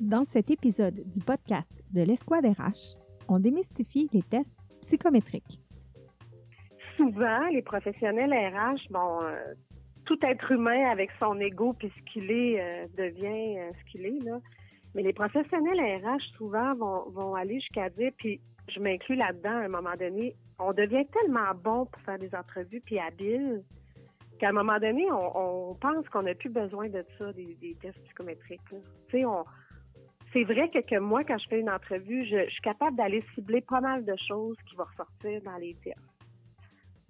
Dans cet épisode du podcast de l'Esquad RH, on démystifie les tests psychométriques. Souvent, les professionnels RH, bon, euh, tout être humain avec son ego puis ce qu'il est euh, devient euh, ce qu'il est là. Mais les professionnels RH souvent vont, vont aller jusqu'à dire, puis je m'inclus là-dedans à un moment donné, on devient tellement bon pour faire des entrevues puis habile qu'à un moment donné, on, pense qu'on n'a plus besoin de ça, des, tests psychométriques. Tu sais, on, c'est vrai que, moi, quand je fais une entrevue, je, suis capable d'aller cibler pas mal de choses qui vont ressortir dans les tests.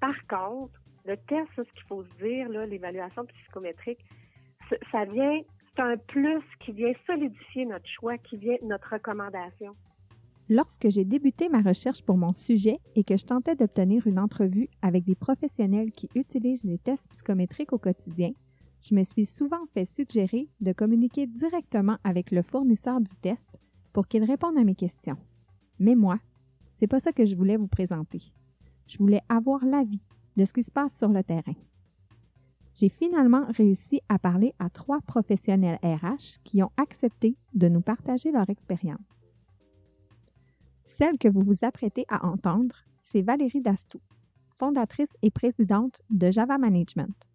Par contre, le test, ce qu'il faut se dire, l'évaluation psychométrique, ça vient, c'est un plus qui vient solidifier notre choix, qui vient notre recommandation. Lorsque j'ai débuté ma recherche pour mon sujet et que je tentais d'obtenir une entrevue avec des professionnels qui utilisent les tests psychométriques au quotidien, je me suis souvent fait suggérer de communiquer directement avec le fournisseur du test pour qu'il réponde à mes questions. Mais moi, c'est pas ça que je voulais vous présenter. Je voulais avoir l'avis de ce qui se passe sur le terrain. J'ai finalement réussi à parler à trois professionnels RH qui ont accepté de nous partager leur expérience. Celle que vous vous apprêtez à entendre, c'est Valérie Dastou, fondatrice et présidente de Java Management.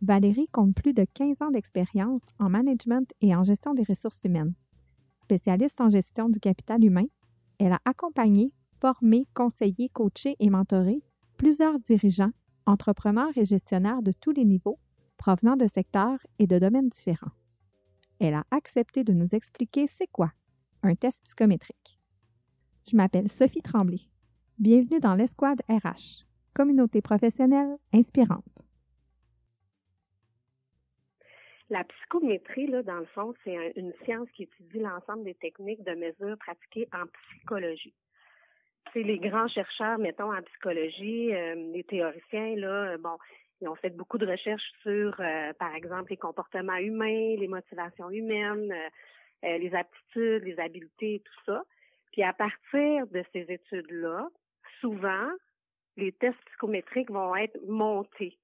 Valérie compte plus de 15 ans d'expérience en management et en gestion des ressources humaines. Spécialiste en gestion du capital humain, elle a accompagné, formé, conseillé, coaché et mentoré plusieurs dirigeants, entrepreneurs et gestionnaires de tous les niveaux, provenant de secteurs et de domaines différents. Elle a accepté de nous expliquer c'est quoi un test psychométrique. Je m'appelle Sophie Tremblay. Bienvenue dans l'Esquad RH, communauté professionnelle inspirante. La psychométrie, là, dans le fond, c'est une science qui étudie l'ensemble des techniques de mesure pratiquées en psychologie. C'est les grands chercheurs, mettons, en psychologie, euh, les théoriciens, là, euh, bon, ils ont fait beaucoup de recherches sur, euh, par exemple, les comportements humains, les motivations humaines, les aptitudes, les habiletés, tout ça. Puis à partir de ces études-là, souvent, les tests psychométriques vont être montés.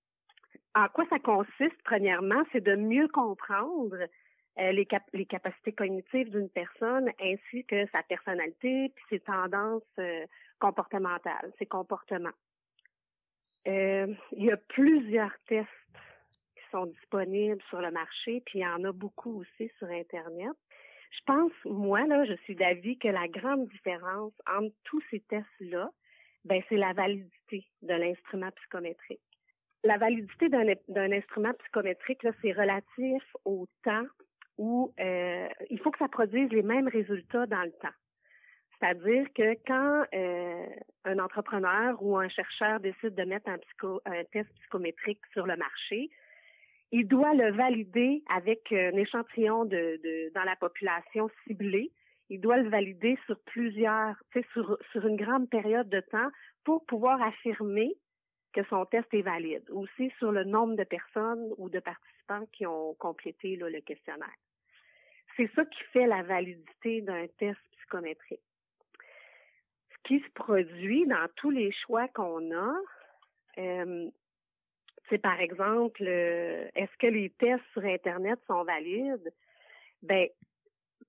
En quoi ça consiste, premièrement, c'est de mieux comprendre euh, les, capacités cognitives d'une personne ainsi que sa personnalité puis ses tendances euh, comportementales, ses comportements. Euh, il y a plusieurs tests qui sont disponibles sur le marché, puis il y en a beaucoup aussi sur Internet. Je pense, moi, là, je suis d'avis que la grande différence entre tous ces tests-là, ben, c'est la validité de l'instrument psychométrique. La validité d'un instrument psychométrique, c'est relatif au temps où euh, il faut que ça produise les mêmes résultats dans le temps. C'est-à-dire que quand euh, un entrepreneur ou un chercheur décide de mettre un, psycho, un test psychométrique sur le marché, il doit le valider avec un échantillon de, de dans la population ciblée. Il doit le valider sur plusieurs, sur, sur une grande période de temps pour pouvoir affirmer que son test est valide. Aussi sur le nombre de personnes ou de participants qui ont complété le questionnaire. C'est ça qui fait la validité d'un test psychométrique. Ce qui se produit dans tous les choix qu'on a, euh, c'est par exemple, euh, est-ce que les tests sur Internet sont valides? Ben,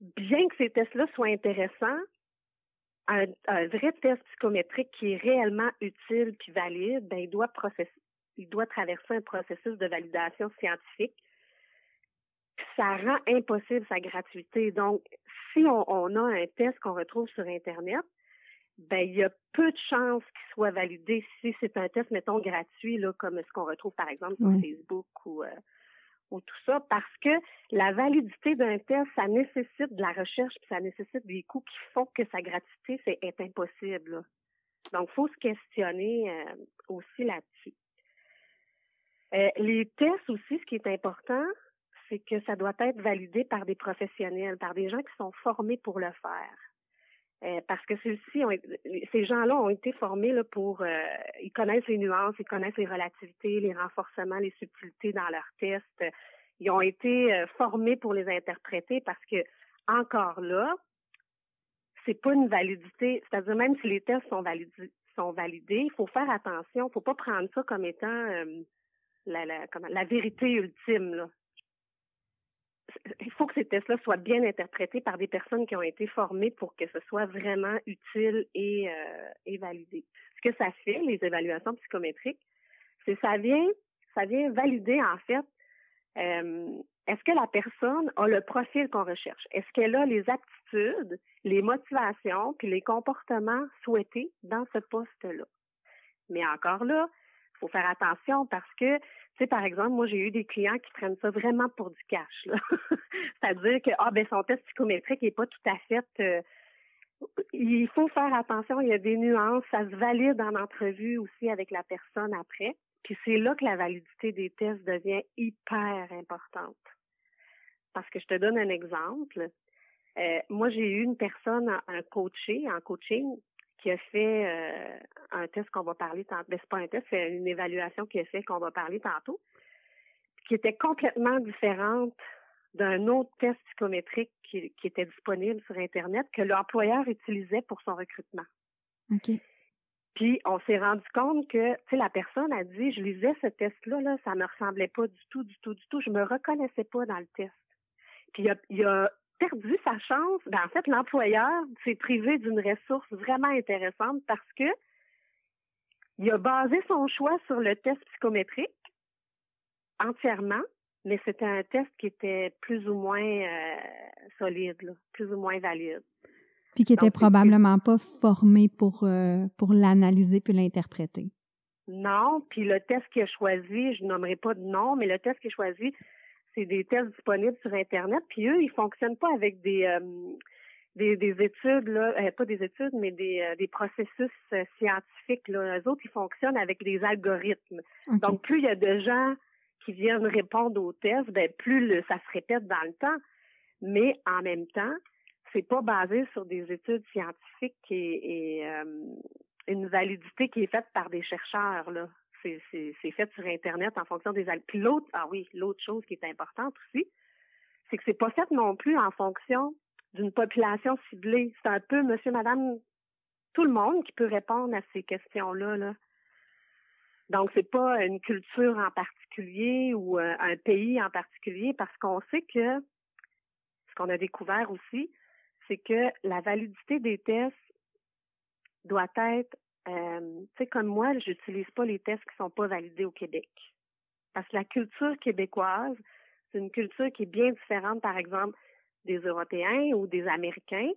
bien que ces tests-là soient intéressants, un, vrai test psychométrique qui est réellement utile puis valide, ben, il doit il doit traverser un processus de validation scientifique. ça rend impossible sa gratuité. Donc, si on a un test qu'on retrouve sur Internet, ben il y a peu de chances qu'il soit validé si c'est un test, mettons, gratuit, là, comme ce qu'on retrouve par exemple sur Facebook ou, euh, ou tout ça, parce que la validité d'un test, ça nécessite de la recherche, puis ça nécessite des coûts qui font que sa gratuité, est impossible. Donc, il faut se questionner euh, aussi là-dessus. Euh, les tests aussi, ce qui est important, c'est que ça doit être validé par des professionnels, par des gens qui sont formés pour le faire. Euh, parce que ceux-ci, ces gens-là ont été formés là, pour, euh, ils connaissent les nuances, ils connaissent les relativités, les renforcements, les subtilités dans leurs tests. Ils ont été euh, formés pour les interpréter parce que encore là, c'est pas une validité. C'est-à-dire même si les tests sont validés, sont validés, il faut faire attention. Il faut pas prendre ça comme étant la, la, la vérité ultime. Là. Il faut que ces tests-là soient bien interprétés par des personnes qui ont été formées pour que ce soit vraiment utile et, euh, validé. Ce que ça fait, les évaluations psychométriques, c'est ça vient, ça vient valider en fait euh, est-ce que la personne a le profil qu'on recherche? Est-ce qu'elle a les aptitudes, les motivations, puis les comportements souhaités dans ce poste-là? Mais encore là, faut faire attention parce que tu sais, par exemple, moi, j'ai eu des clients qui prennent ça vraiment pour du cash. C'est-à-dire que ah ben son test psychométrique n'est pas tout à fait. Euh, il faut faire attention. Il y a des nuances. Ça se valide en entrevue aussi avec la personne après. Puis c'est là que la validité des tests devient hyper importante. Parce que je te donne un exemple. Euh, moi, j'ai eu une personne, un coaché en coaching, qui a fait euh, un test qu'on va parler tantôt. Ben, c'est pas un test, c'est une évaluation qui a fait qu'on va parler tantôt, qui était complètement différente d'un autre test psychométrique qui, était disponible sur Internet que l'employeur utilisait pour son recrutement. OK. Puis on s'est rendu compte que, tu sais, la personne a dit, je lisais ce test-là, là, ça me ressemblait pas du tout, du tout, du tout. Je me reconnaissais pas dans le test. Puis il a, il a perdu sa chance. Ben, en fait, l'employeur s'est privé d'une ressource vraiment intéressante parce que il a basé son choix sur le test psychométrique entièrement, mais c'était un test qui était plus ou moins euh, solide, plus ou moins valide. Puis qui était probablement pas formé pour, euh, pour l'analyser puis l'interpréter. Non, puis le test qu'il a choisi, je nommerai pas de nom, mais le test qu'il a choisi, c'est des tests disponibles sur Internet. Puis eux, ils fonctionnent pas avec des euh, des, des, études, là, euh, pas des études, mais des, euh, des processus scientifiques. Là. Eux autres, ils fonctionnent avec des algorithmes. Donc, plus il y a de gens qui viennent répondre aux tests, ben plus le, ça se répète dans le temps. Mais en même temps, c'est pas basé sur des études scientifiques et, et une validité qui est faite par des chercheurs. Là c'est fait sur Internet en fonction des Puis l'autre, ah oui, l'autre chose qui est importante aussi, c'est que c'est pas fait non plus en fonction d'une population ciblée. C'est un peu monsieur, madame, tout le monde qui peut répondre à ces questions-là. Là. Donc, c'est pas une culture en particulier ou euh, un pays en particulier, parce qu'on sait que ce qu'on a découvert aussi, c'est que la validité des tests doit être euh, tu sais, comme moi, j'utilise pas les tests qui sont pas validés au Québec. Parce que la culture québécoise, c'est une culture qui est bien différente, par exemple, des Européens ou des Américains.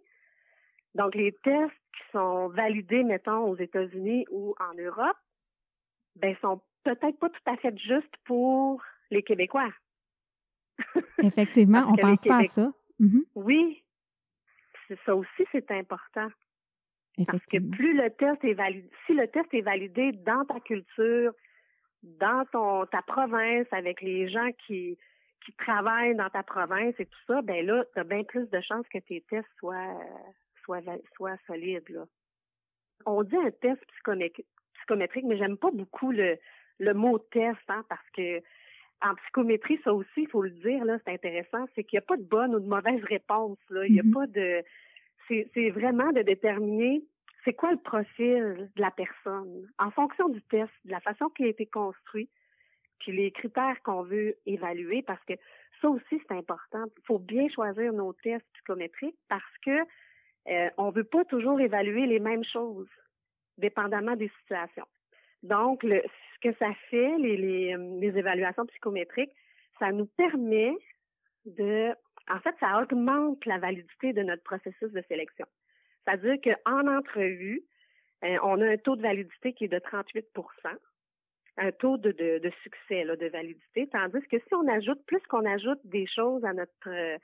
Donc, les tests qui sont validés, mettons, aux États-Unis ou en Europe, ben, sont peut-être pas tout à fait justes pour les Québécois. Effectivement, on pense pas à ça. Mm-hmm. Oui. Ça aussi, c'est important. Parce que plus le test est validé, si le test est validé dans ta culture, dans ton ta province, avec les gens qui qui travaillent dans ta province et tout ça, ben là, tu as bien plus de chances que tes tests soient soient soient solides là. On dit un test psychométrique, mais j'aime pas beaucoup le le mot test, hein, parce que en psychométrie, ça aussi, il faut le dire, là, c'est intéressant, c'est qu'il n'y a pas de bonne ou de mauvaise réponse. Là. Il n'y a mm-hmm. pas de c'est vraiment de déterminer c'est quoi le profil de la personne en fonction du test, de la façon qui a été construit, puis les critères qu'on veut évaluer, parce que ça aussi c'est important. Il faut bien choisir nos tests psychométriques parce que euh, on veut pas toujours évaluer les mêmes choses, dépendamment des situations. Donc, ce que ça fait, les, les, les évaluations psychométriques, ça nous permet de en fait, ça augmente la validité de notre processus de sélection. C'est-à-dire qu'en entrevue, euh, on a un taux de validité qui est de 38% un taux de, succès de validité, tandis que si on ajoute, plus qu'on ajoute des choses à notre euh,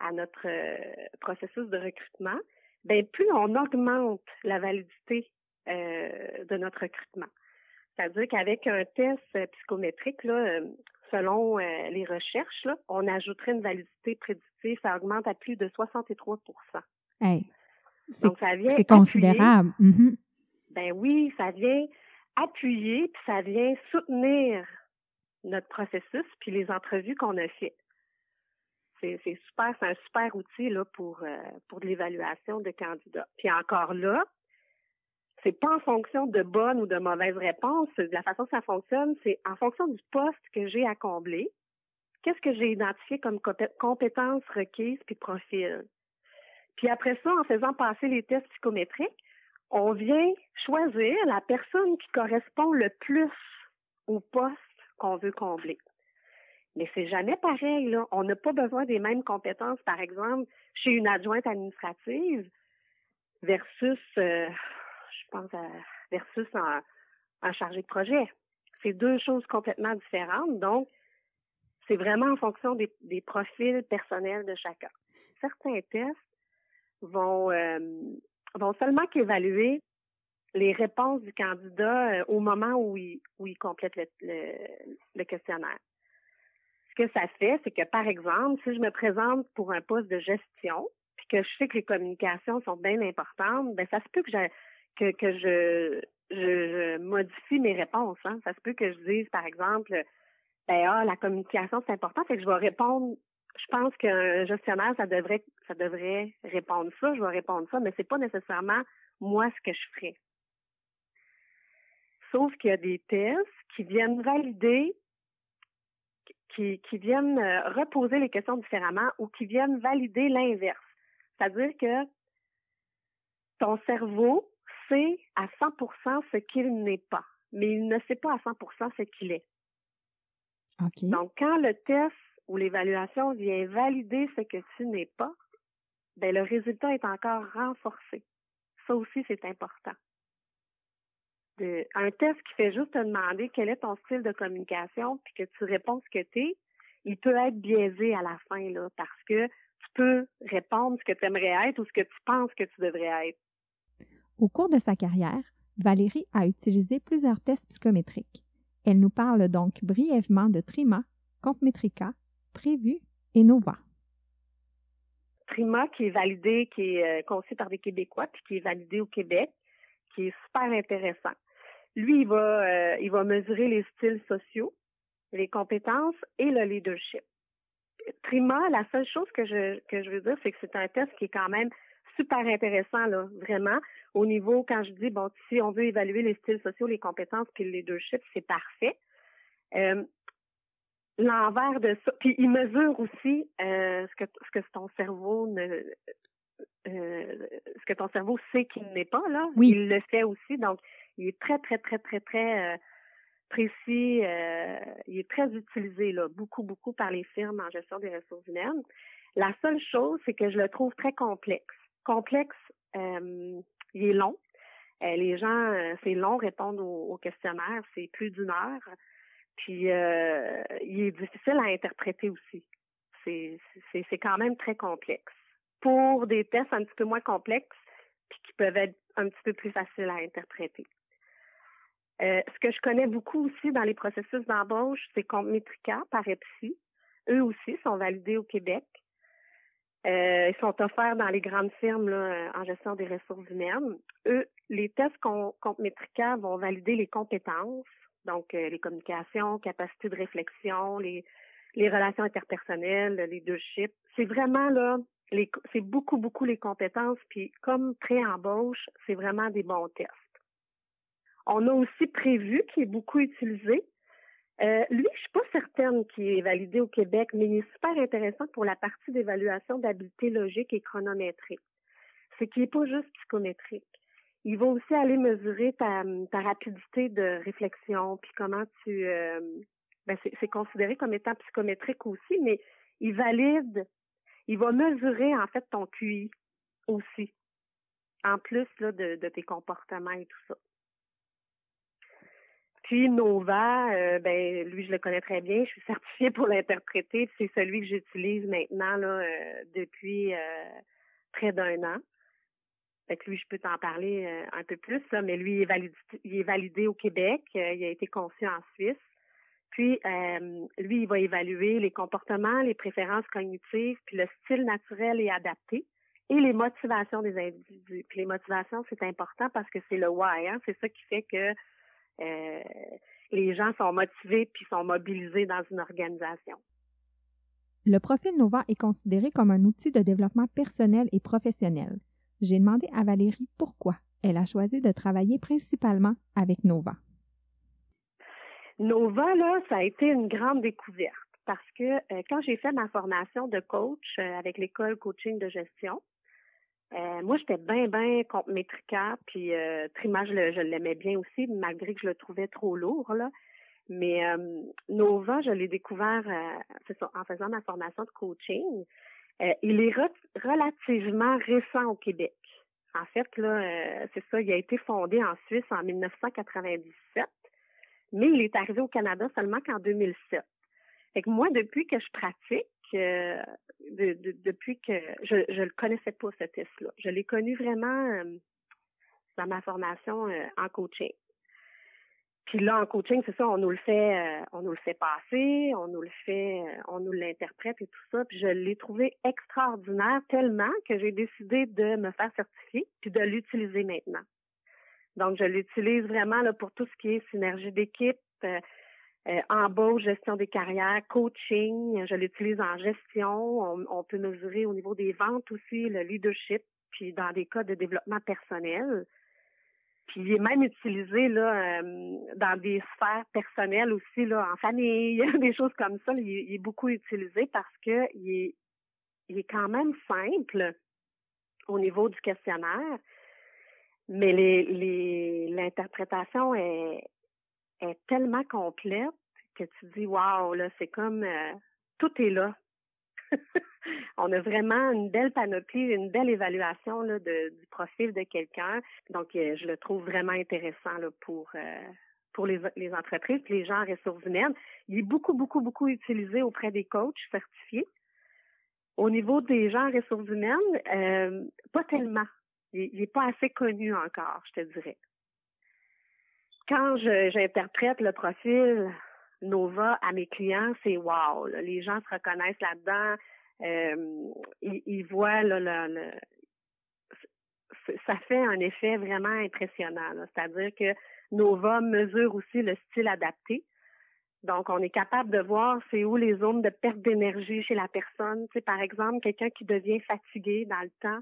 à notre euh, processus de recrutement, ben plus on augmente la validité de notre recrutement. C'est-à-dire qu'avec un test psychométrique, là, selon euh, les recherches, on ajouterait une validité prédictive, ça augmente à plus de 63 Donc, ça vient. C'est considérable. Mm-hmm. Ben oui, ça vient appuyer, puis ça vient soutenir notre processus, puis les entrevues qu'on a faites. C'est super, c'est un super outil là, pour, euh, pour l'évaluation de candidats. Puis encore là, c'est pas en fonction de bonnes ou de mauvaises réponses. La façon que ça fonctionne, c'est en fonction du poste que j'ai à combler. qu'est-ce que j'ai identifié comme compétences requises puis profil? Puis après ça, en faisant passer les tests psychométriques, on vient choisir la personne qui correspond le plus au poste qu'on veut combler. Mais c'est jamais pareil, là. On n'a pas besoin des mêmes compétences, par exemple, chez une adjointe administrative versus, euh, je pense, à, versus un, chargé de projet. C'est deux choses complètement différentes. Donc, c'est vraiment en fonction des, profils personnels de chacun. Certains tests vont, euh, vont seulement qu'évaluer les réponses du candidat euh, au moment où il, où il complète le, le, questionnaire. Ce que ça fait, c'est que, par exemple, si je me présente pour un poste de gestion, puis que je sais que les communications sont bien importantes, ben ça se peut que, que, je, je, modifie mes réponses. Hein. Ça se peut que je dise, par exemple, ben ah, la communication, c'est important, fait que je vais répondre. Je pense qu'un gestionnaire, ça devrait, ça devrait répondre ça, je vais répondre ça, mais c'est pas nécessairement moi ce que je ferais. Sauf qu'il y a des tests qui viennent valider, qui, qui viennent euh, reposer les questions différemment ou qui viennent valider l'inverse. C'est-à-dire que ton cerveau sait à 100% ce qu'il n'est pas, mais il ne sait pas à 100% ce qu'il est. Donc, quand le test ou l'évaluation vient valider ce que tu n'es pas, ben, le résultat est encore renforcé. Ça aussi, c'est important. un test qui fait juste te demander quel est ton style de communication, puis que tu réponds ce que tu es, il peut être biaisé à la fin, là, parce que tu peux répondre ce que tu aimerais être ou ce que tu penses que tu devrais être. Au cours de sa carrière, Valérie a utilisé plusieurs tests psychométriques. Elle nous parle donc brièvement de Trima, Compmetrica, Prévu et Nova. Trima qui est validé, qui est euh, conçu par des Québécois, puis qui est validé au Québec, qui est super intéressant. Lui, il va, euh, il va mesurer les styles sociaux, les compétences et le leadership. Trima, la seule chose que je, que je veux dire, c'est que c'est un test qui est quand même super intéressant, là, vraiment. Au niveau, quand je dis, bon, si on veut évaluer les styles sociaux, les compétences, puis le leadership, c'est parfait. Euh, l'envers de ça, puis il mesure aussi euh, ce que ce que ton cerveau ne euh, ce que ton cerveau sait qu'il n'est pas là. Oui. Il le fait aussi, donc il est très très très très très précis. Il est très utilisé là, beaucoup beaucoup par les firmes en gestion des ressources humaines. La seule chose, c'est que je le trouve très complexe complexe, euh, il est long. Euh, les gens, euh, c'est long répondre au, questionnaire, c'est plus d'une heure. Puis il est difficile à interpréter aussi. C'est, quand même très complexe. Pour des tests un petit peu moins complexes, puis qui peuvent être un petit peu plus faciles à interpréter. ce que je connais beaucoup aussi dans les processus d'embauche, c'est Compmetrica par EPSI. Eux aussi sont validés au Québec. Euh, ils sont offerts dans les grandes firmes là, en gestion des ressources humaines. Eux, les tests contre Metrica vont valider les compétences, donc euh, les communications, capacité de réflexion, les, les relations interpersonnelles, le leadership. C'est vraiment là, c'est beaucoup, beaucoup les compétences. Puis comme pré-embauche, c'est vraiment des bons tests. On a aussi prévu, qui est beaucoup utilisé, euh, lui, je suis pas certaine qu'il est validé au Québec, mais il est super intéressant pour la partie d'évaluation d'habileté logique et chronométrique. C'est qu'il n'est pas juste psychométrique. Il va aussi aller mesurer ta, rapidité de réflexion, puis comment tu... Euh, ben c'est considéré comme étant psychométrique aussi, mais il valide, il va mesurer en fait ton QI aussi, en plus là, de tes comportements et tout ça. Puis Nova, euh, ben lui je le connais très bien, je suis certifiée pour l'interpréter, c'est celui que j'utilise maintenant là euh, depuis euh, près d'un an. Fait que lui je peux t'en parler un peu plus là, mais lui il est validé, au Québec, il a été conçu en Suisse. Puis lui il va évaluer les comportements, les préférences cognitives, puis le style naturel et adapté et les motivations des individus. Les motivations c'est important parce que c'est le why, hein, c'est ça qui fait que euh, les gens sont motivés puis sont mobilisés dans une organisation. Le profil Nova est considéré comme un outil de développement personnel et professionnel. J'ai demandé à Valérie pourquoi elle a choisi de travailler principalement avec Nova. Nova, là, ça a été une grande découverte parce que euh, quand j'ai fait ma formation de coach euh, avec l'école coaching de gestion, euh, moi, j'étais bien, bien contre Métrica, puis Trimage, je, l'aimais bien aussi, malgré que je le trouvais trop lourd, là. Mais Nova, je l'ai découvert en faisant ma formation de coaching. il est relativement récent au Québec. En fait, là, c'est ça, il a été fondé en Suisse en 1997, mais il est arrivé au Canada seulement qu'en 2007. Fait que moi, depuis que je pratique, euh, depuis que je ne le connaissais pas ce test-là. Je l'ai connu vraiment euh, dans ma formation euh, en coaching. Puis là, en coaching, c'est ça, on nous le fait, on nous le fait passer, on nous le fait, on nous l'interprète et tout ça. Puis je l'ai trouvé extraordinaire tellement que j'ai décidé de me faire certifier puis de l'utiliser maintenant. Donc, je l'utilise vraiment là, pour tout ce qui est synergie d'équipe, euh, embauche, gestion des carrières, coaching. Je l'utilise en gestion. On, peut mesurer au niveau des ventes aussi le leadership, puis dans des cas de développement personnel. Puis il est même utilisé là euh, dans des sphères personnelles aussi là, en famille, des choses comme ça. Il, est beaucoup utilisé parce que il est, il est quand même simple au niveau du questionnaire, mais les, les l'interprétation est, est tellement complète que tu dis waouh là c'est comme euh, tout est là. on a vraiment une belle panoplie, une belle évaluation là, du profil de quelqu'un. Donc, euh, je le trouve vraiment intéressant là, pour euh, pour les, les entreprises, les gens en ressources humaines. Il est beaucoup, beaucoup, beaucoup utilisé auprès des coachs certifiés. Au niveau des gens en ressources humaines, pas tellement. Il n'est pas assez connu encore, je te dirais quand j'interprète le profil Nova à mes clients, c'est wow. les gens se reconnaissent là-dedans. Euh, ils, voient le, ça fait un effet vraiment impressionnant. C'est-à-dire que Nova mesure aussi le style adapté. Donc, on est capable de voir c'est où les zones de perte d'énergie chez la personne. Tu par exemple, quelqu'un qui devient fatigué dans le temps,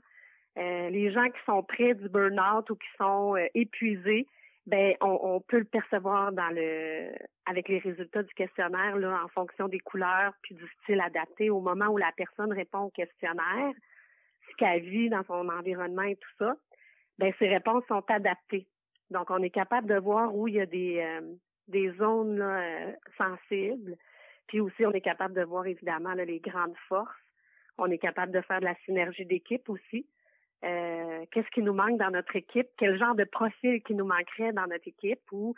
euh, les gens qui sont près du burn-out ou qui sont euh, épuisés, ben on, peut le percevoir dans le avec les résultats du questionnaire là en fonction des couleurs puis du style adapté au moment où la personne répond au questionnaire, ce qu'elle vit dans son environnement et tout ça, ben ces réponses sont adaptées. Donc on est capable de voir où il y a des euh, des zones euh, sensibles, puis aussi on est capable de voir évidemment les grandes forces. On est capable de faire de la synergie d'équipe aussi. Euh, qu'est-ce qui nous manque dans notre équipe, quel genre de profil qui nous manquerait dans notre équipe ou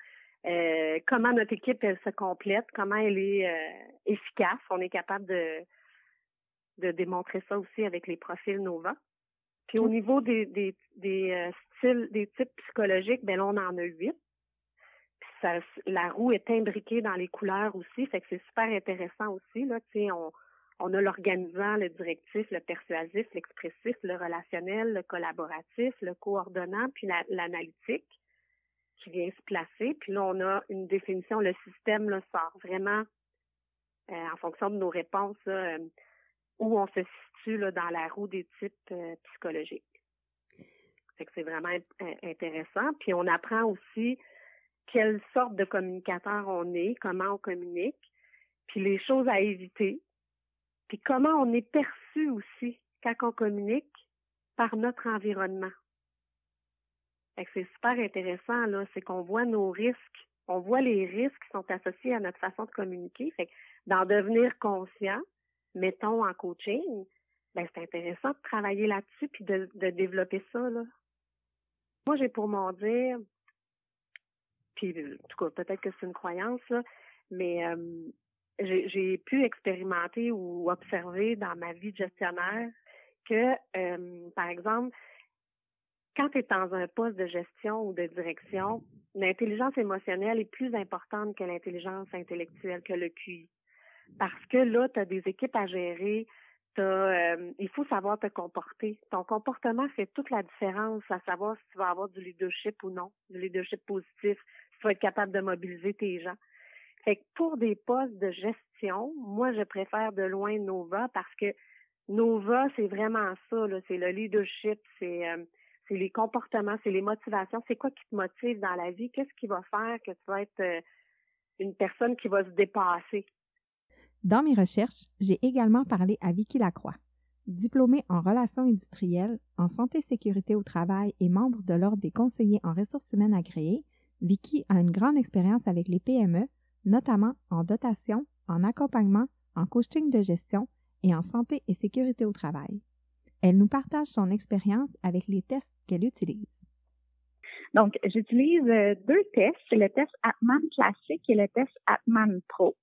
euh, comment notre équipe elle se complète, comment elle est euh, efficace. On est capable de de démontrer ça aussi avec les profils Nova. Puis au niveau des des, des styles, des types psychologiques, ben là on en a huit. Puis ça, la roue est imbriquée dans les couleurs aussi, fait que c'est super intéressant aussi là. Tu sais, on on a l'organisant, le directif, le persuasif, l'expressif, le relationnel, le collaboratif, le coordonnant, puis l'analytique qui vient se placer. Puis là, on a une définition, le système là, sort vraiment euh, en fonction de nos réponses euh, où on se situe là, dans la roue des types euh, psychologiques. que c'est vraiment intéressant. Puis on apprend aussi quelle sorte de communicateur on est, comment on communique, puis les choses à éviter puis comment on est perçu aussi quand on communique par notre environnement. C'est super intéressant, là, c'est qu'on voit nos risques, on voit les risques qui sont associés à notre façon de communiquer. Fait d'en devenir conscient, mettons en coaching, ben c'est intéressant de travailler là-dessus puis de, de développer ça. Là. Moi, j'ai pour m'en dire, puis en tout cas, peut-être que c'est une croyance, là, mais euh, j'ai pu expérimenter ou observer dans ma vie de gestionnaire que, euh, par exemple, quand tu es dans un poste de gestion ou de direction, l'intelligence émotionnelle est plus importante que l'intelligence intellectuelle, que le QI. Parce que là, tu as des équipes à gérer, euh, il faut savoir te comporter. Ton comportement fait toute la différence à savoir si tu vas avoir du leadership ou non, du leadership positif, si tu vas être capable de mobiliser tes gens. Pour des postes de gestion, moi, je préfère de loin Nova parce que Nova, c'est vraiment ça, c'est le leadership, c'est euh, c'est les comportements, c'est les motivations, c'est quoi qui te motive dans la vie, qu'est-ce qui va faire que tu vas être euh, une personne qui va se dépasser? Dans mes recherches, j'ai également parlé à Vicky Lacroix. Diplômée en relations industrielles, en santé sécurité au travail et membre de l'Ordre des conseillers en ressources humaines agréées, Vicky a une grande expérience avec les PME, notamment en dotation, en accompagnement, en coaching de gestion et en santé et sécurité au travail. Elle nous partage son expérience avec les tests qu'elle utilise. Donc, j'utilise euh, deux tests, le test Atman classique et le test Atman Pro.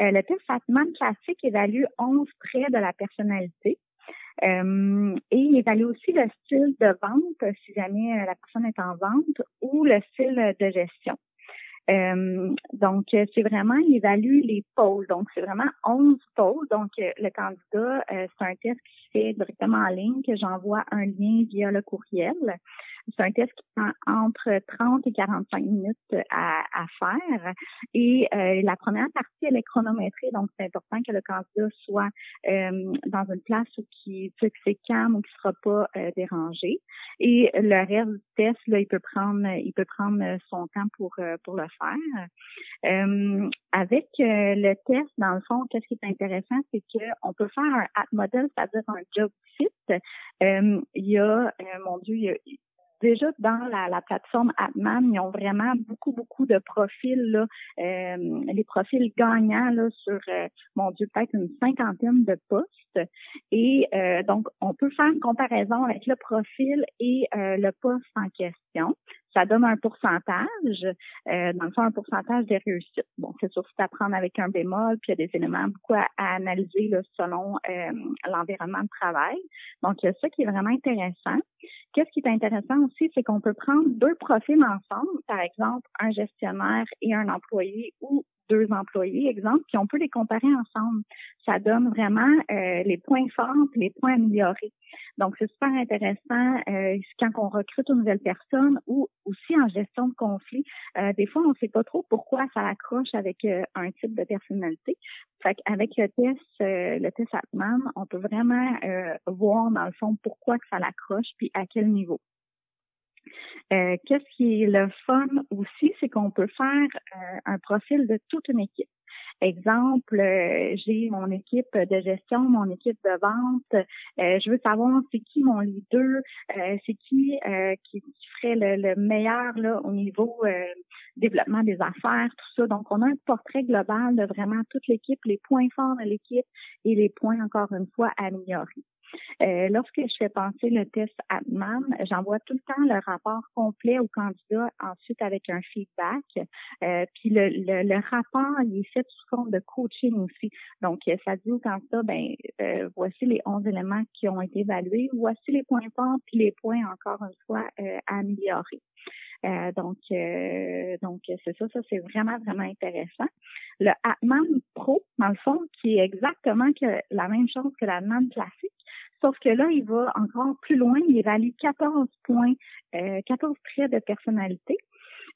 Euh, le test Atman classique évalue 11 traits de la personnalité. Euh, et il évalue aussi le style de vente, si jamais la personne est en vente, ou le style de gestion. Euh, donc, c'est vraiment, il évalue les pôles. Donc, c'est vraiment 11 pôles. Donc, le candidat, c'est un test qui fait directement en ligne, que j'envoie un lien via le courriel. C'est un test qui prend entre 30 et 45 minutes à, à faire. Et euh, la première partie, elle est chronométrée, donc c'est important que le candidat soit euh, dans une place où qui, tu c'est calme ou qui sera pas euh, dérangé. Et le reste du test, là, il peut prendre, il peut prendre son temps pour pour le faire. avec le test, dans le fond, qu'est-ce qui est intéressant, c'est qu'on peut faire un at model, c'est-à-dire un job fit. il y a, mon Dieu, il y a déjà dans la, plateforme Atman, ils ont vraiment beaucoup, beaucoup de profils, là, euh, les profils gagnants là, sur, euh, mon Dieu, peut-être une cinquantaine de postes. Et euh, donc, on peut faire une comparaison avec le profil et le poste en question ça donne un pourcentage, euh, dans le fond, un pourcentage des réussites. Bon, c'est sûr, c'est à prendre avec un bémol, puis il y a des éléments beaucoup à, analyser là, selon euh, l'environnement de travail. Donc, il y a ça qui est vraiment intéressant. Qu'est-ce qui est intéressant aussi, c'est qu'on peut prendre deux profils ensemble, par exemple, un gestionnaire et un employé ou deux employés, exemple, puis on peut les comparer ensemble. Ça donne vraiment euh, les points forts les points améliorés. Donc, c'est super intéressant euh, quand on recrute une nouvelle personne ou aussi en gestion de conflit. Euh, des fois, on ne sait pas trop pourquoi ça accroche avec un type de personnalité. Fait avec le test, le test Atman, on peut vraiment voir dans le fond pourquoi que ça l'accroche puis à quel niveau. Euh, qu'est-ce qui est le fun aussi, c'est qu'on peut faire euh, un profil de toute une équipe. Exemple, euh, j'ai mon équipe de gestion, mon équipe de vente. je veux savoir c'est qui mon leader, c'est qui, qui, ferait le, meilleur là, au niveau développement des affaires, tout ça. Donc, on a un portrait global de vraiment toute l'équipe, les points forts de l'équipe et les points, encore une fois, améliorés. Euh, lorsque je fais passer le test Atman, j'envoie tout le temps le rapport complet au candidat, ensuite avec un feedback. Euh, puis le, le, rapport, il est fait sous forme de coaching aussi. Donc, ça dit au candidat, ben euh, voici les 11 éléments qui ont été évalués, voici les points forts, puis les points, encore une fois, à améliorer. donc, donc c'est ça, ça c'est vraiment, vraiment intéressant. Le Atman Pro, dans le fond, qui est exactement que la même chose que l'Atman classique, Sauf que là, il va encore plus loin. Il évalue 14 points, euh, 14 traits de personnalité.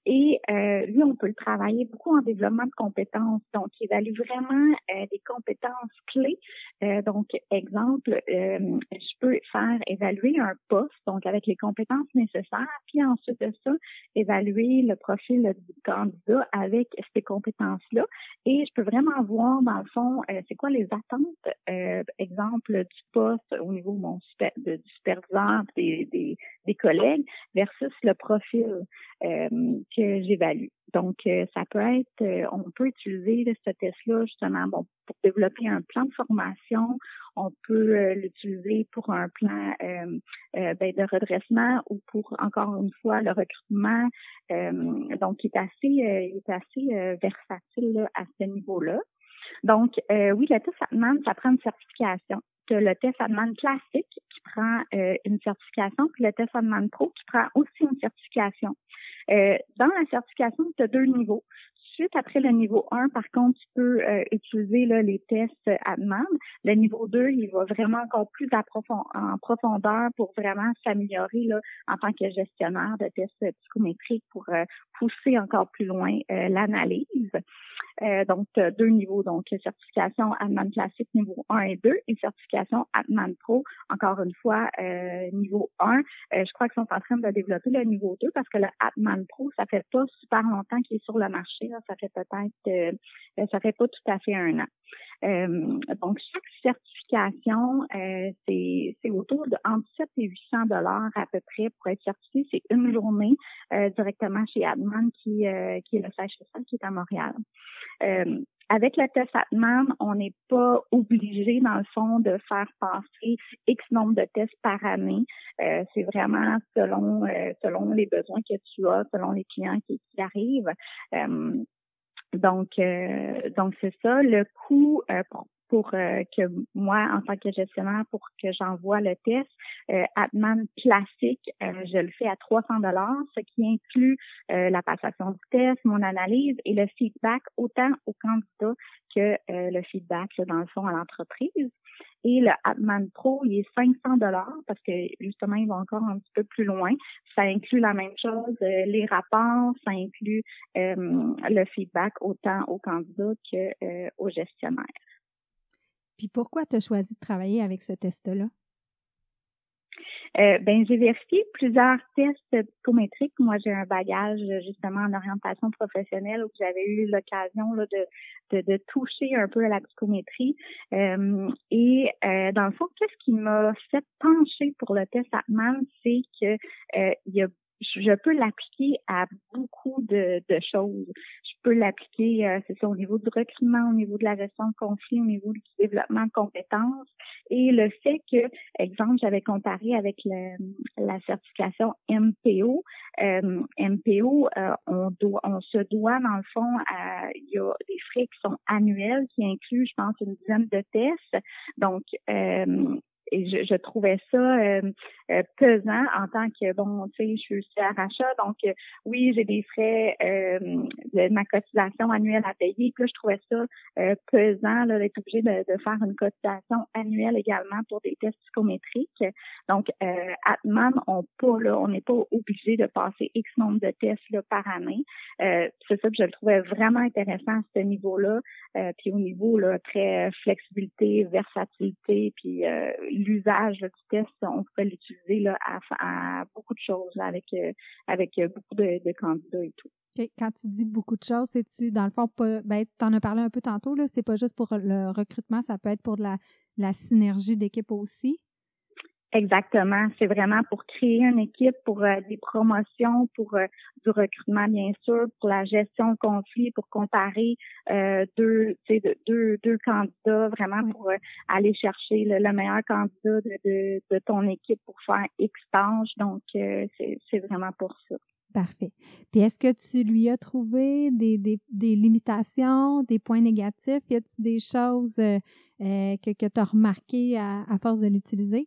Et euh, lui, on peut le travailler beaucoup en développement de compétences. Donc, il évalue vraiment euh, des compétences clés. Euh, donc, exemple, je peux faire évaluer un poste, donc avec les compétences nécessaires, puis ensuite de ça, évaluer le profil du candidat avec ces compétences-là. Et je peux vraiment voir, dans le fond, c'est quoi les attentes, exemple, du poste au niveau mon super, du superviseur, des, des, des collègues, versus le profil que j'évalue. Donc, euh, ça peut être, euh, on peut utiliser ce test-là justement bon, pour développer un plan de formation. On peut euh, l'utiliser pour un plan ben, de redressement ou pour encore une fois le recrutement. donc, il est assez, il est assez versatile à ce niveau-là. Donc, oui, le test Atman, ça prend une certification. le test Atman classique qui prend une certification, puis le test Atman Pro qui prend aussi une certification. Euh, dans la certification, tu as deux niveaux. Suite après le niveau 1, par contre, tu peux euh, utiliser là, les tests à demande. Le niveau 2, il va vraiment encore plus en profondeur pour vraiment s'améliorer en tant que gestionnaire de tests psychométriques pour euh, pousser encore plus loin l'analyse. Euh, donc, deux niveaux, donc certification Atman classique niveau 1 et 2 et certification Atman Pro, encore une fois, euh, niveau 1. Euh, je crois qu'ils sont en train de développer le niveau 2 parce que le Pro, ça fait pas super longtemps qu'il est sur le marché. Ça fait peut-être, ça fait pas tout à fait un an. donc, chaque certification, c'est autour de entre 7 et 800 dollars à peu près pour être certifié. C'est une journée directement chez Adman, qui, qui est le siège social qui est à Montréal. Avec le test Atman, on n'est pas obligé, dans le fond, de faire passer X nombre de tests par année. Euh, c'est vraiment selon euh, selon les besoins que tu as, selon les clients qui, arrivent. Euh, donc, donc c'est ça. Le coût pour pour euh, que moi, en tant que gestionnaire, pour que j'envoie le test. Euh, Atman classique, euh, je le fais à 300 dollars, ce qui inclut euh, la passation du test, mon analyse et le feedback autant au candidat que le feedback dans le fond à l'entreprise. Et le Atman Pro, il est 500 dollars parce que justement, il va encore un petit peu plus loin. Ça inclut la même chose, les rapports, ça inclut le feedback autant au candidat que au gestionnaire. Puis pourquoi tu as choisi de travailler avec ce test-là? Euh, ben, j'ai vérifié plusieurs tests psychométriques. Moi, j'ai un bagage justement en orientation professionnelle où j'avais eu l'occasion de, de, de, toucher un peu à la psychométrie. Euh, et euh, dans le fond, qu'est-ce qui m'a fait pencher pour le test Atman, c'est que euh, il y a je peux l'appliquer à beaucoup de, de, choses. Je peux l'appliquer, euh, c'est ça, au niveau du recrutement, au niveau de la gestion de conflits, au niveau du développement de compétences. Et le fait que, exemple, j'avais comparé avec la certification MPO. Euh, MPO, euh, on doit, on se doit, dans le fond, à, il y a des frais qui sont annuels, qui incluent, je pense, une dizaine de tests. Donc, et je, je, trouvais ça euh, euh, pesant en tant que bon, tu sais, je suis à rachat, donc euh, oui, j'ai des frais de ma cotisation annuelle à payer. Puis là, je trouvais ça pesant d'être obligé de, de, faire une cotisation annuelle également pour des tests psychométriques. Donc, Atman, on pas là, on n'est pas obligé de passer X nombre de tests là, par année. c'est ça que je le trouvais vraiment intéressant à ce niveau-là. puis au niveau là, très flexibilité, versatilité, puis l'usage du test, on pourrait l'utiliser là, à, beaucoup de choses avec, euh, avec euh, beaucoup de, candidats et tout. Quand tu dis beaucoup de choses, c'est-tu, dans le fond, pas, ben, tu en as parlé un peu tantôt, là, c'est pas juste pour le recrutement, ça peut être pour la, la synergie d'équipe aussi? Exactement. C'est vraiment pour créer une équipe, pour euh, des promotions, pour euh, du recrutement, bien sûr, pour la gestion de conflits, pour comparer euh, deux, deux, deux candidats, vraiment pour aller chercher le, meilleur candidat de, de, ton équipe pour faire X Donc, c'est vraiment pour ça. Parfait. Puis est-ce que tu lui as trouvé des, des, des limitations, des points négatifs? Y a-t-il des choses que, que tu as remarquées à, à force de l'utiliser?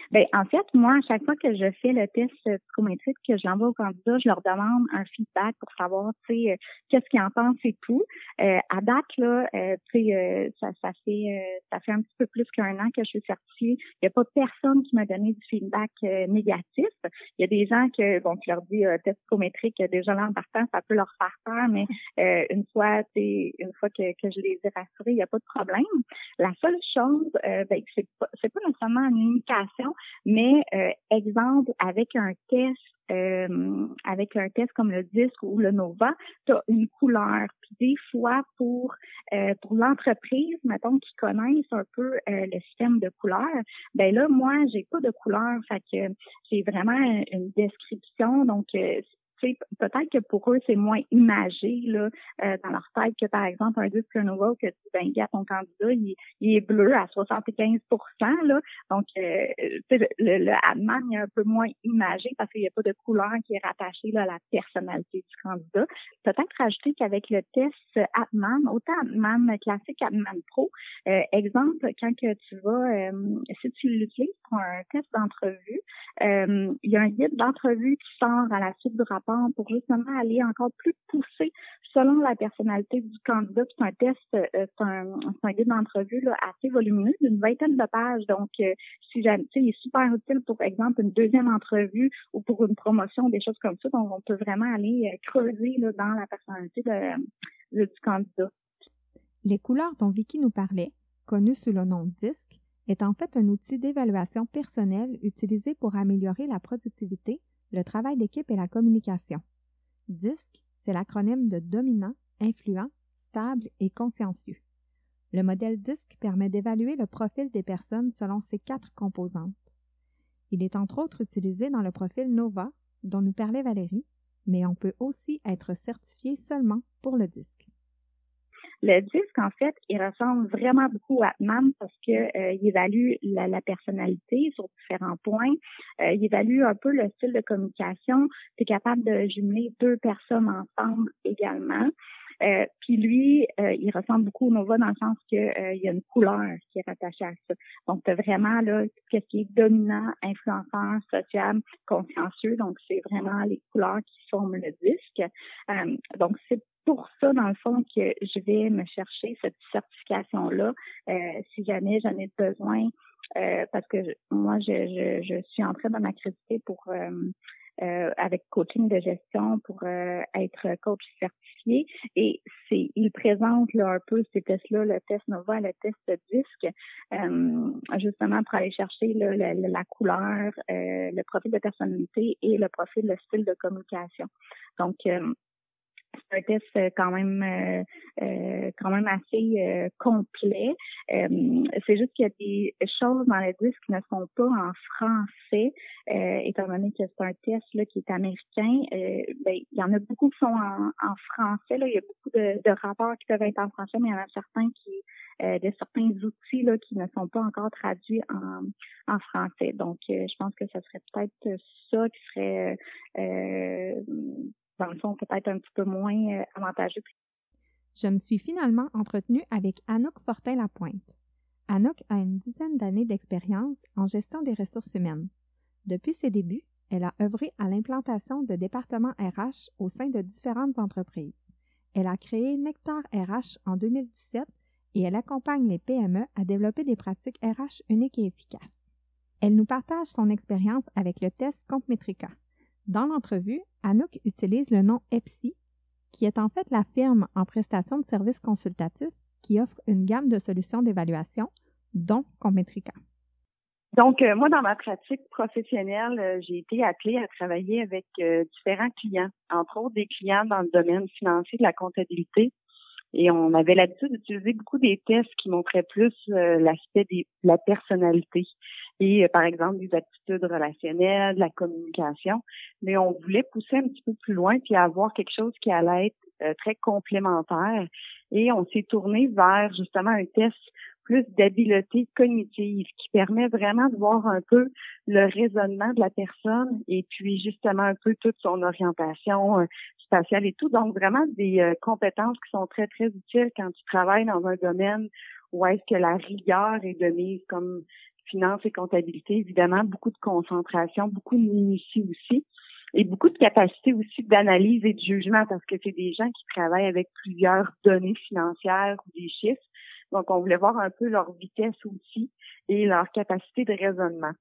Ben, en fait, moi, à chaque fois que je fais le test psychométrique, que je l'envoie au candidat, je leur demande un feedback pour savoir, tu sais, euh, qu'est-ce qu'ils en pensent et tout. Euh, à date, là, euh, tu sais, ça, ça fait ça fait un petit peu plus qu'un an que je suis certifiée. Il n'y a pas personne qui m'a donné du feedback négatif. Il y a des gens que, bon, je leur dis test psychométrique, déjà là en partant, ça peut leur faire peur, mais une fois, tu une fois que, que je les ai rassurés, il n'y a pas de problème. La seule chose, ben, c'est pas, pas nécessairement une limitation, mais euh, exemple, avec un test, euh, avec un test comme le disque ou le Nova, tu as une couleur. Puis des fois, pour euh, pour l'entreprise, mettons, qui connaissent un peu le système de couleurs, ben là, moi, j'ai pas de couleur. Fait que j'ai vraiment une description. Donc, peut-être que pour eux, c'est moins imagé là, euh, dans leur tête que, par exemple, un disque nouveau que tu ben, ton candidat, il, est bleu à 75 là. Donc, euh, le, le Adman est un peu moins imagé parce qu'il n'y a pas de couleur qui est rattachée là, à la personnalité du candidat. Peut-être rajouter qu'avec le test Atman, autant Atman classique, Atman Pro, euh, exemple, quand que tu vas, si tu l'utilises pour un test d'entrevue, il y a un guide d'entrevue qui sort à la suite du rapport pour justement aller encore plus pousser selon la personnalité du candidat. C'est un test, euh, c'est un, guide d'entrevue assez volumineux, d'une vingtaine de pages. Donc, euh, si jamais, il est super utile pour exemple une deuxième entrevue ou pour une promotion, des choses comme ça. Donc, on peut vraiment aller euh, creuser là, dans la personnalité du candidat. Les couleurs dont Vicky nous parlait, connues sous le nom de DISC, est en fait un outil d'évaluation personnelle utilisé pour améliorer la productivité, le travail d'équipe et la communication. DISC, c'est l'acronyme de dominant, influent, stable et consciencieux. Le modèle DISC permet d'évaluer le profil des personnes selon ces quatre composantes. Il est entre autres utilisé dans le profil NOVA, dont nous parlait Valérie, mais on peut aussi être certifié seulement pour le DISC. Le disque, en fait, il ressemble vraiment beaucoup à MAM parce que euh, il évalue la, personnalité sur différents points. Euh, il évalue un peu le style de communication. Tu es capable de jumeler deux personnes ensemble également. Euh, puis lui, il ressemble beaucoup au Nova dans le sens que il y a une couleur qui est rattachée à ça. Donc, vraiment là ce qui est dominant, influenceur, social, consciencieux. Donc, c'est vraiment les couleurs qui forment le disque. donc, c'est pour ça, dans le fond, que je vais me chercher cette certification-là euh, si jamais j'en ai besoin, euh, parce que moi, je, je, je, suis en train de m'accréditer pour euh, euh, avec coaching de gestion pour être coach certifié. Et c'est, il présente là, un peu ces tests-là, le test Nova, le test disque, justement pour aller chercher là, la, la, couleur, le profil de personnalité et le profil, le style de communication. Donc, c'est un test euh, quand même euh, euh, quand même assez complet. c'est juste qu'il y a des choses dans le disque qui ne sont pas en français, étant donné que c'est un test là, qui est américain. ben, il y en a beaucoup qui sont en, en français. Là. Il y a beaucoup de, de, rapports qui peuvent être en français, mais il y en a certains qui de certains outils là, qui ne sont pas encore traduits en, en français. Donc, je pense que ça serait peut-être ça qui serait dans le fond, peut-être un petit peu moins euh, avantageux. Je me suis finalement entretenue avec Anouk Fortin-Lapointe. Anouk a une dizaine d'années d'expérience en gestion des ressources humaines. Depuis ses débuts, elle a œuvré à l'implantation de départements RH au sein de différentes entreprises. Elle a créé Nectar RH en 2017 et elle accompagne les PME à développer des pratiques RH uniques et efficaces. Elle nous partage son expérience avec le test Compmetrica. Dans l'entrevue, Anouk utilise le nom EPSI, qui est en fait la firme en prestation de services consultatifs qui offre une gamme de solutions d'évaluation, dont Commetrica. Donc, euh, moi, dans ma pratique professionnelle, euh, j'ai été appelée à travailler avec euh, différents clients, entre autres des clients dans le domaine financier de la comptabilité. Et on avait l'habitude d'utiliser beaucoup des tests qui montraient plus l'aspect de la personnalité et, par exemple, des aptitudes relationnelles, la communication. Mais on voulait pousser un petit peu plus loin puis avoir quelque chose qui allait être euh, très complémentaire. Et on s'est tourné vers justement un test plus d'habileté cognitive qui permet vraiment de voir un peu le raisonnement de la personne et puis justement un peu toute son orientation euh, spatiale et tout. Donc vraiment des euh, compétences qui sont très, très utiles quand tu travailles dans un domaine où est-ce que la rigueur est de mise comme finance et comptabilité, évidemment, beaucoup de concentration, beaucoup de minutie aussi et beaucoup de capacité aussi d'analyse et de jugement parce que c'est des gens qui travaillent avec plusieurs données financières ou des chiffres. Donc, on voulait voir un peu leur vitesse aussi et leur capacité de raisonnement.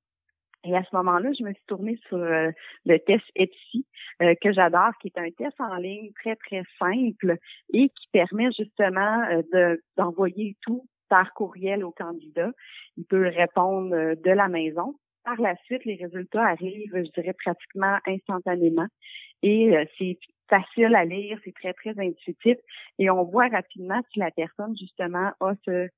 Et à ce moment-là, je me suis tournée sur euh, le test ETSI, euh, que j'adore, qui est un test en ligne très, très simple et qui permet justement euh, de d'envoyer tout par courriel au candidat. Il peut répondre euh, de la maison. Par la suite, les résultats arrivent, je dirais, pratiquement instantanément. Et euh, c'est facile à lire, c'est très, très intuitif. Et on voit rapidement si la personne, justement, a ce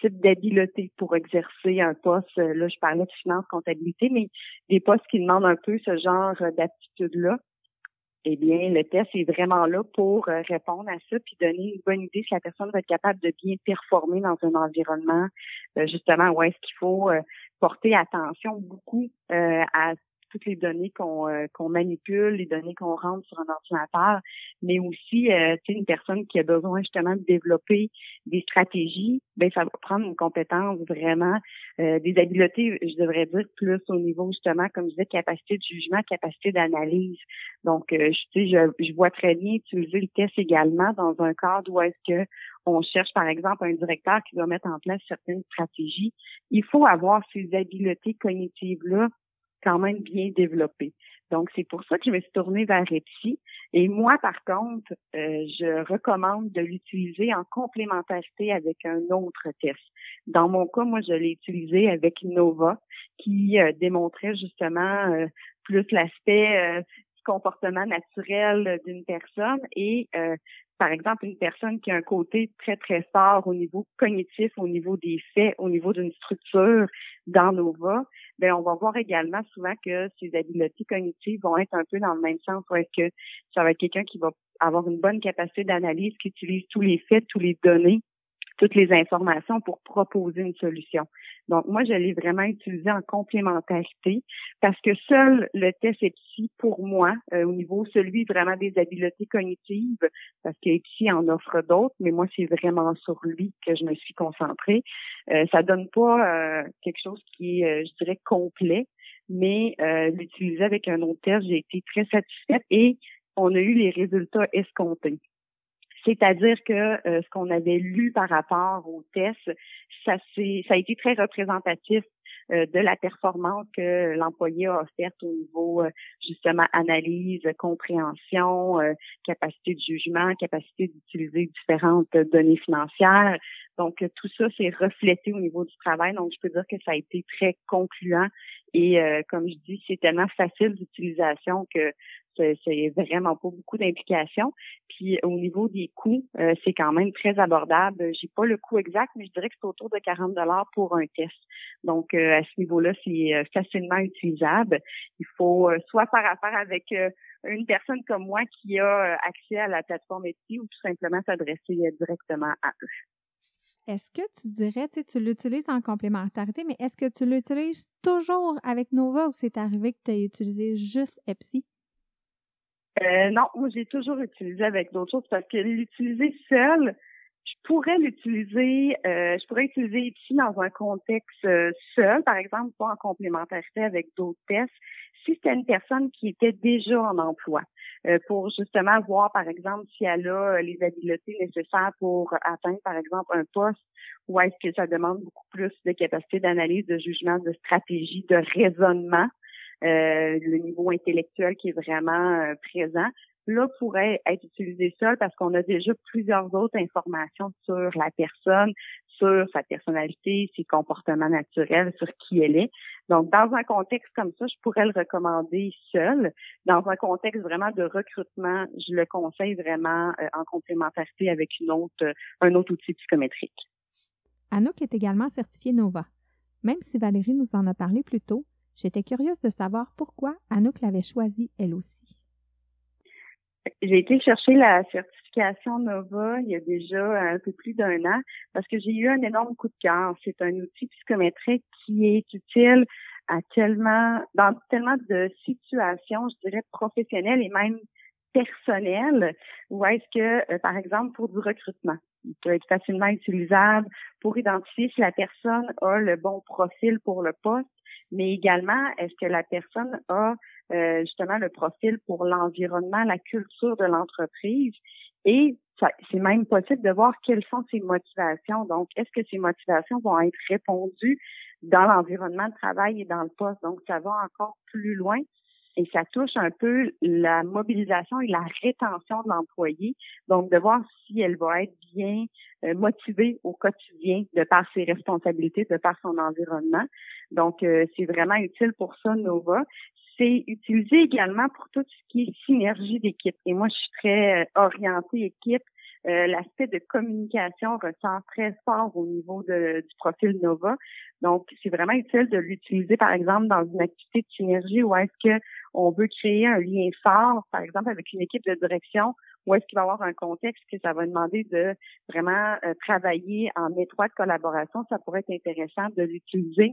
type d'habileté pour exercer un poste. Là, je parlais de finance, comptabilité, mais des postes qui demandent un peu ce genre d'aptitude-là eh bien, le test est vraiment là pour euh, répondre à ça puis donner une bonne idée si la personne va être capable de bien performer dans un environnement, euh, justement, où est-ce qu'il faut euh, porter attention beaucoup à toutes les données qu'on euh, qu'on manipule, les données qu'on rentre sur un ordinateur, mais aussi euh, une personne qui a besoin justement de développer des stratégies, ben ça va prendre une compétence vraiment, euh, des habiletés, je devrais dire plus au niveau justement, comme je disais, capacité de jugement, capacité d'analyse. Donc, euh, je, je, je vois très bien utiliser le test également dans un cadre où est-ce que on cherche par exemple un directeur qui doit mettre en place certaines stratégies. Il faut avoir ces habiletés cognitives là quand même bien développé. Donc, c'est pour ça que je me suis tournée vers Etsy. Et moi, par contre, euh, je recommande de l'utiliser en complémentarité avec un autre test. Dans mon cas, moi, je l'ai utilisé avec Nova, qui euh, démontrait justement euh, plus l'aspect du comportement naturel d'une personne et par exemple, une personne qui a un côté très, très fort au niveau cognitif, au niveau des faits, au niveau d'une structure dans Nova, ben on va voir également souvent que ces habiletés cognitives vont être un peu dans le même sens, où est-ce que ça va être quelqu'un qui va avoir une bonne capacité d'analyse, qui utilise tous les faits, tous les données toutes les informations pour proposer une solution. Donc, moi, je l'ai vraiment utilisé en complémentarité parce que seul le test EPSI, pour moi, euh, au niveau celui vraiment des habiletés cognitives, parce que EPSI en offre d'autres, mais moi, c'est vraiment sur lui que je me suis concentrée. Euh, ça donne pas euh, quelque chose qui est, je dirais, complet, mais l'utiliser avec un autre test, j'ai été très satisfaite et on a eu les résultats escomptés. C'est-à-dire que euh, ce qu'on avait lu par rapport au test, ça, ça a été très représentatif euh, de la performance que l'employé a offerte au niveau euh, justement analyse, compréhension, capacité de jugement, capacité d'utiliser différentes données financières. Donc tout ça s'est reflété au niveau du travail. Donc je peux dire que ça a été très concluant et comme je dis, c'est tellement facile d'utilisation que c'est vraiment pas beaucoup d'implications. Puis au niveau des coûts, euh, c'est quand même très abordable. J'ai pas le coût exact, mais je dirais que c'est autour de 40 dollars pour un test. Donc euh, à ce niveau-là, c'est euh, facilement utilisable. Il faut soit faire affaire avec une personne comme moi qui a accès à la plateforme Etsy ou tout simplement s'adresser directement à eux. Est-ce que tu dirais, tu, tu l'utilises en complémentarité, mais est-ce que tu l'utilises toujours avec Nova ou c'est arrivé que tu as utilisé juste Epsi? Euh, non, moi j'ai toujours utilisé avec d'autres choses parce que l'utiliser seul, je pourrais l'utiliser, euh, je pourrais utiliser ici dans un contexte euh, seul, par exemple, pas en complémentarité avec d'autres tests, si c'était une personne qui était déjà en emploi, pour justement voir, par exemple, si elle a les habiletés nécessaires pour atteindre, par exemple, un poste ou est-ce que ça demande beaucoup plus de capacité d'analyse, de jugement, de stratégie, de raisonnement. Euh, le niveau intellectuel qui est vraiment euh, présent, là pourrait être utilisé seul parce qu'on a déjà plusieurs autres informations sur la personne, sur sa personnalité, ses comportements naturels, sur qui elle est. Donc, dans un contexte comme ça, je pourrais le recommander seul. Dans un contexte vraiment de recrutement, je le conseille vraiment euh, en complémentarité avec une autre, un autre outil psychométrique. Anouk est également certifiée NOVA. Même si Valérie nous en a parlé plus tôt, J'étais curieuse de savoir pourquoi Anouk l'avait choisie elle aussi. J'ai été chercher la certification NOVA il y a déjà un peu plus d'un an parce que j'ai eu un énorme coup de cœur. C'est un outil psychométrique qui est utile à tellement, dans tellement de situations, je dirais, professionnelles et même personnelles, ou est-ce que, euh, par exemple, pour du recrutement, il peut être facilement utilisable pour identifier si la personne a le bon profil pour le poste mais également, est-ce que la personne a euh, justement le profil pour l'environnement, la culture de l'entreprise? Et c'est même possible de voir quelles sont ses motivations. Donc, est-ce que ces motivations vont être répondues dans l'environnement de travail et dans le poste? Donc, ça va encore plus loin et ça touche un peu la mobilisation et la rétention de l'employé. Donc, de voir si elle va être bien euh, motivée au quotidien de par ses responsabilités, de par son environnement. Donc, euh, c'est vraiment utile pour ça, Nova. C'est utilisé également pour tout ce qui est synergie d'équipe. Et moi, je suis très euh, orientée équipe. L'aspect de communication ressent très fort au niveau de, du profil Nova. Donc, c'est vraiment utile de l'utiliser, par exemple, dans une activité de synergie où est-ce que on veut créer un lien fort, par exemple, avec une équipe de direction, où est-ce qu'il va y avoir un contexte que ça va demander de vraiment euh, travailler en étroite collaboration. Ça pourrait être intéressant de l'utiliser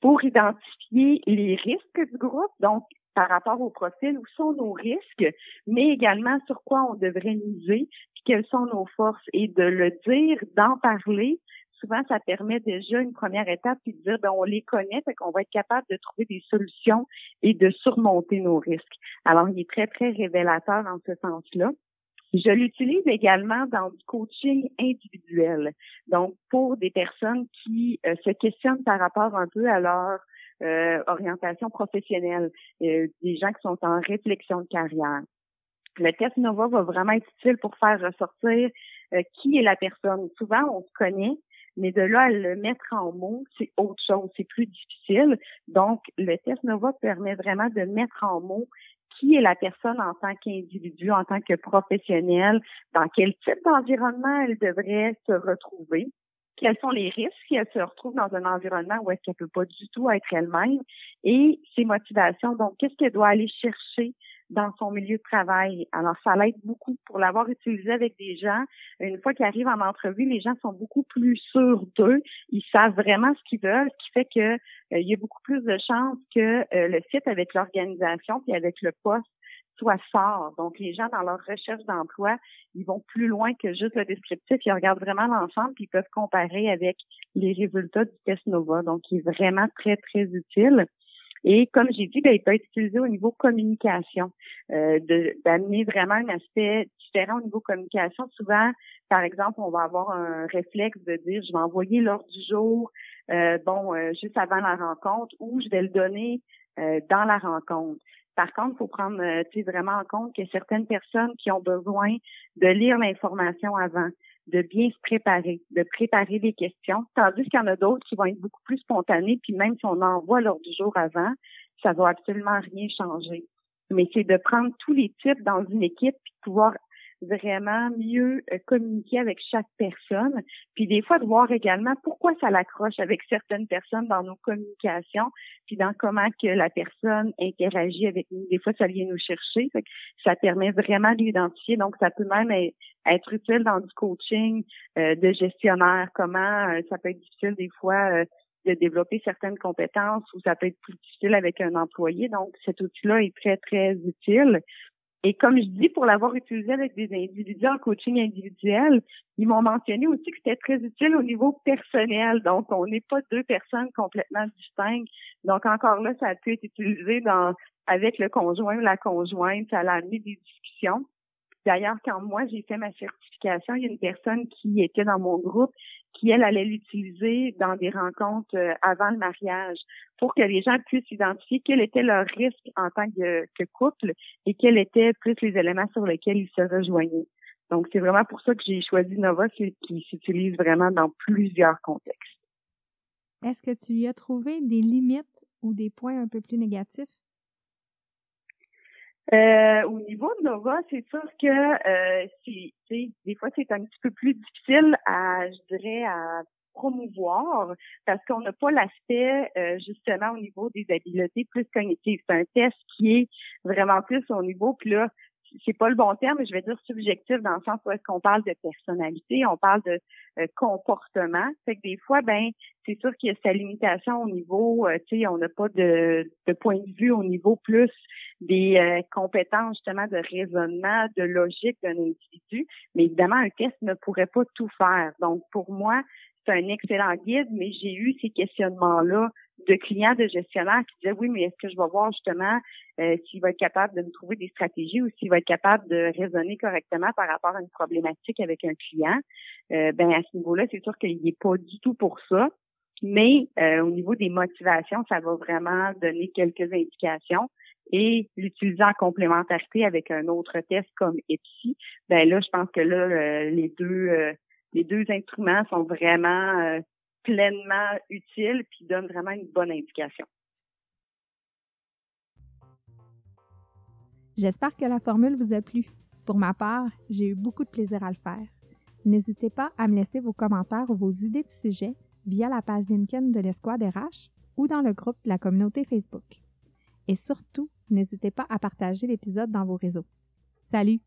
pour identifier les risques du groupe, donc par rapport au profil, où sont nos risques, mais également sur quoi on devrait miser, quelles sont nos forces, et de le dire, d'en parler, souvent, ça permet déjà une première étape puis de dire, ben, on les connaît, fait qu'on va être capable de trouver des solutions et de surmonter nos risques. Alors, il est très, très révélateur dans ce sens-là. Je l'utilise également dans du coaching individuel. Donc, pour des personnes qui euh, se questionnent par rapport un peu à leur euh, orientation professionnelle, euh, des gens qui sont en réflexion de carrière. Le test NOVA va vraiment être utile pour faire ressortir qui est la personne. Souvent, on se connaît, mais de là à le mettre en mots, c'est autre chose, c'est plus difficile. Donc, le test NOVA permet vraiment de mettre en mots qui est la personne en tant qu'individu, en tant que professionnel, dans quel type d'environnement elle devrait se retrouver, quels sont les risques si elle se retrouve dans un environnement où est-ce qu'elle peut pas du tout être elle-même et ses motivations. Donc, qu'est-ce qu'elle doit aller chercher dans son milieu de travail. Alors, ça l'aide beaucoup pour l'avoir utilisé avec des gens. Une fois qu'ils arrivent en entrevue, les gens sont beaucoup plus sûrs d'eux. Ils savent vraiment ce qu'ils veulent, ce qui fait que euh, il y a beaucoup plus de chances que euh, le site avec l'organisation puis avec le poste soit fort. Donc, les gens, dans leur recherche d'emploi, ils vont plus loin que juste le descriptif. Ils regardent vraiment l'ensemble puis ils peuvent comparer avec les résultats du test NOVA. Donc, il est vraiment très, très utile. Et comme j'ai dit, ben, il peut être utilisé au niveau communication, euh, d'amener vraiment un aspect différent au niveau communication. Souvent, par exemple, on va avoir un réflexe de dire, je vais envoyer l'ordre du jour, euh, bon, euh, juste avant la rencontre, ou je vais le donner euh, dans la rencontre. Par contre, il faut prendre vraiment en compte a certaines personnes qui ont besoin de lire l'information avant de bien se préparer, de préparer des questions, tandis qu'il y en a d'autres qui vont être beaucoup plus spontanées, puis même si on envoie l'heure du jour avant, ça va absolument rien changer. Mais c'est de prendre tous les types dans une équipe, puis pouvoir vraiment mieux euh, communiquer avec chaque personne, puis des fois de voir également pourquoi ça l'accroche avec certaines personnes dans nos communications, puis dans comment que la personne interagit avec nous. Des fois, ça vient nous chercher, ça permet vraiment d'identifier. Donc, ça peut même être utile dans du coaching euh, de gestionnaire, comment euh, ça peut être difficile des fois de développer certaines compétences ou ça peut être plus difficile avec un employé. Donc, cet outil-là est très, très utile. Et comme je dis, pour l'avoir utilisé avec des individus en coaching individuel, ils m'ont mentionné aussi que c'était très utile au niveau personnel. Donc, on n'est pas deux personnes complètement distinctes. Donc, encore là, ça a pu être utilisé dans avec le conjoint ou la conjointe. Ça a amené des discussions. D'ailleurs, quand moi j'ai fait ma certification, il y a une personne qui était dans mon groupe qui, elle, allait l'utiliser dans des rencontres euh, avant le mariage pour que les gens puissent identifier quel était leur risque en tant que, couple et quels étaient plus les éléments sur lesquels ils se rejoignaient. Donc, c'est vraiment pour ça que j'ai choisi Nova qui s'utilise vraiment dans plusieurs contextes. Est-ce que tu y as trouvé des limites ou des points un peu plus négatifs? Euh, au niveau de Nova, c'est sûr que euh, c'est, des fois c'est un petit peu plus difficile à, je dirais, à promouvoir parce qu'on n'a pas l'aspect euh, justement au niveau des habiletés plus cognitives. C'est un test qui est vraiment plus au niveau, puis là, c'est pas le bon terme, mais je vais dire subjectif dans le sens où est-ce qu'on parle de personnalité, on parle de euh, comportement. Fait que des fois, ben, c'est sûr qu'il y a sa limitation au niveau, euh, tu sais, on n'a pas de, de, point de vue au niveau plus des euh, compétences justement de raisonnement, de logique d'un individu. Mais évidemment, un test ne pourrait pas tout faire. Donc, pour moi, c'est un excellent guide, mais j'ai eu ces questionnements-là de clients, de gestionnaires qui disaient oui, mais est-ce que je vais voir justement euh, s'il va être capable de me trouver des stratégies ou s'il va être capable de raisonner correctement par rapport à une problématique avec un client? Euh, ben à ce niveau-là, c'est sûr qu'il n'est pas du tout pour ça. Mais euh, au niveau des motivations, ça va vraiment donner quelques indications. Et l'utiliser en complémentarité avec un autre test comme EPSI, ben là, je pense que là, les deux les deux instruments sont vraiment pleinement utiles puis donnent vraiment une bonne indication. J'espère que la formule vous a plu. Pour ma part, j'ai eu beaucoup de plaisir à le faire. N'hésitez pas à me laisser vos commentaires ou vos idées de sujet via la page LinkedIn de l'Esquad RH ou dans le groupe de la communauté Facebook. Et surtout, n'hésitez pas à partager l'épisode dans vos réseaux. Salut!